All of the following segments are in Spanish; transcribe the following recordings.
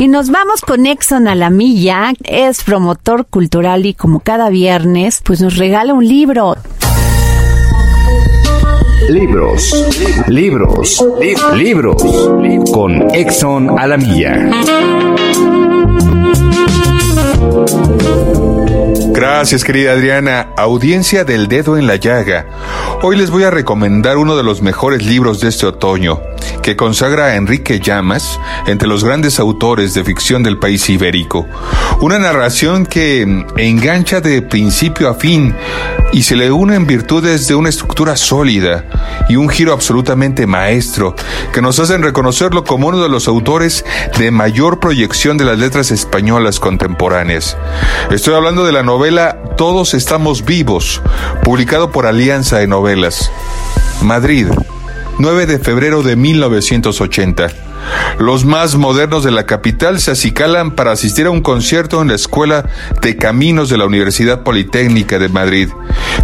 Y nos vamos con Exxon a la milla. Es promotor cultural y como cada viernes, pues nos regala un libro. Libros, libros, libros, con Exxon a la milla. Gracias, querida Adriana. Audiencia del dedo en la llaga. Hoy les voy a recomendar uno de los mejores libros de este otoño, consagra a Enrique Llamas entre los grandes autores de ficción del país ibérico. Una narración que engancha de principio a fin y se le une en virtudes de una estructura sólida y un giro absolutamente maestro que nos hacen reconocerlo como uno de los autores de mayor proyección de las letras españolas contemporáneas. Estoy hablando de la novela Todos estamos vivos, publicado por Alianza de Novelas. Madrid, 9 de febrero de 1980. Los más modernos de la capital se acicalan para asistir a un concierto en la Escuela de Caminos de la Universidad Politécnica de Madrid,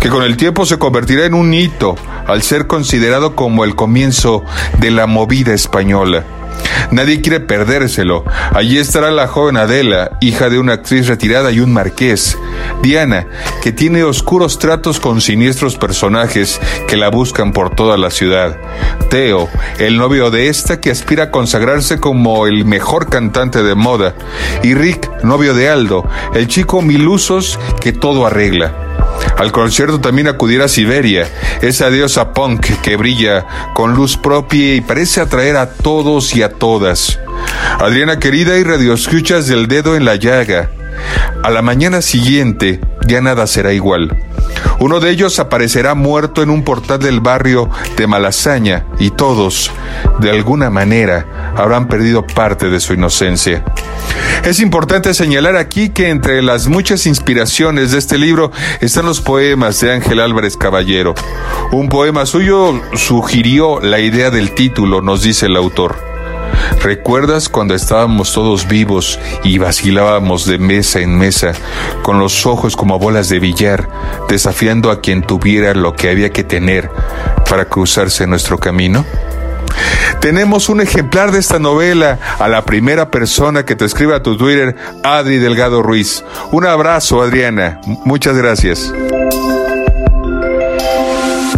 que con el tiempo se convertirá en un hito al ser considerado como el comienzo de la movida española. Nadie quiere perdérselo. Allí estará la joven Adela, hija de una actriz retirada y un marqués. Diana, que tiene oscuros tratos con siniestros personajes que la buscan por toda la ciudad. Teo, el novio de esta que aspira a consagrarse como el mejor cantante de moda. Y Rick, novio de Aldo, el chico milusos que todo arregla. Al concierto también acudirá Siberia, esa diosa punk que brilla con luz propia y parece atraer a todos y a todas. Adriana querida y radioescuchas del dedo en la llaga. A la mañana siguiente ya nada será igual. Uno de ellos aparecerá muerto en un portal del barrio de Malasaña y todos, de alguna manera, habrán perdido parte de su inocencia. Es importante señalar aquí que entre las muchas inspiraciones de este libro están los poemas de Ángel Álvarez Caballero. Un poema suyo sugirió la idea del título, nos dice el autor. ¿Recuerdas cuando estábamos todos vivos y vacilábamos de mesa en mesa, con los ojos como bolas de billar, desafiando a quien tuviera lo que había que tener para cruzarse nuestro camino? Tenemos un ejemplar de esta novela a la primera persona que te escriba a tu Twitter, Adri Delgado Ruiz. Un abrazo, Adriana. Muchas gracias.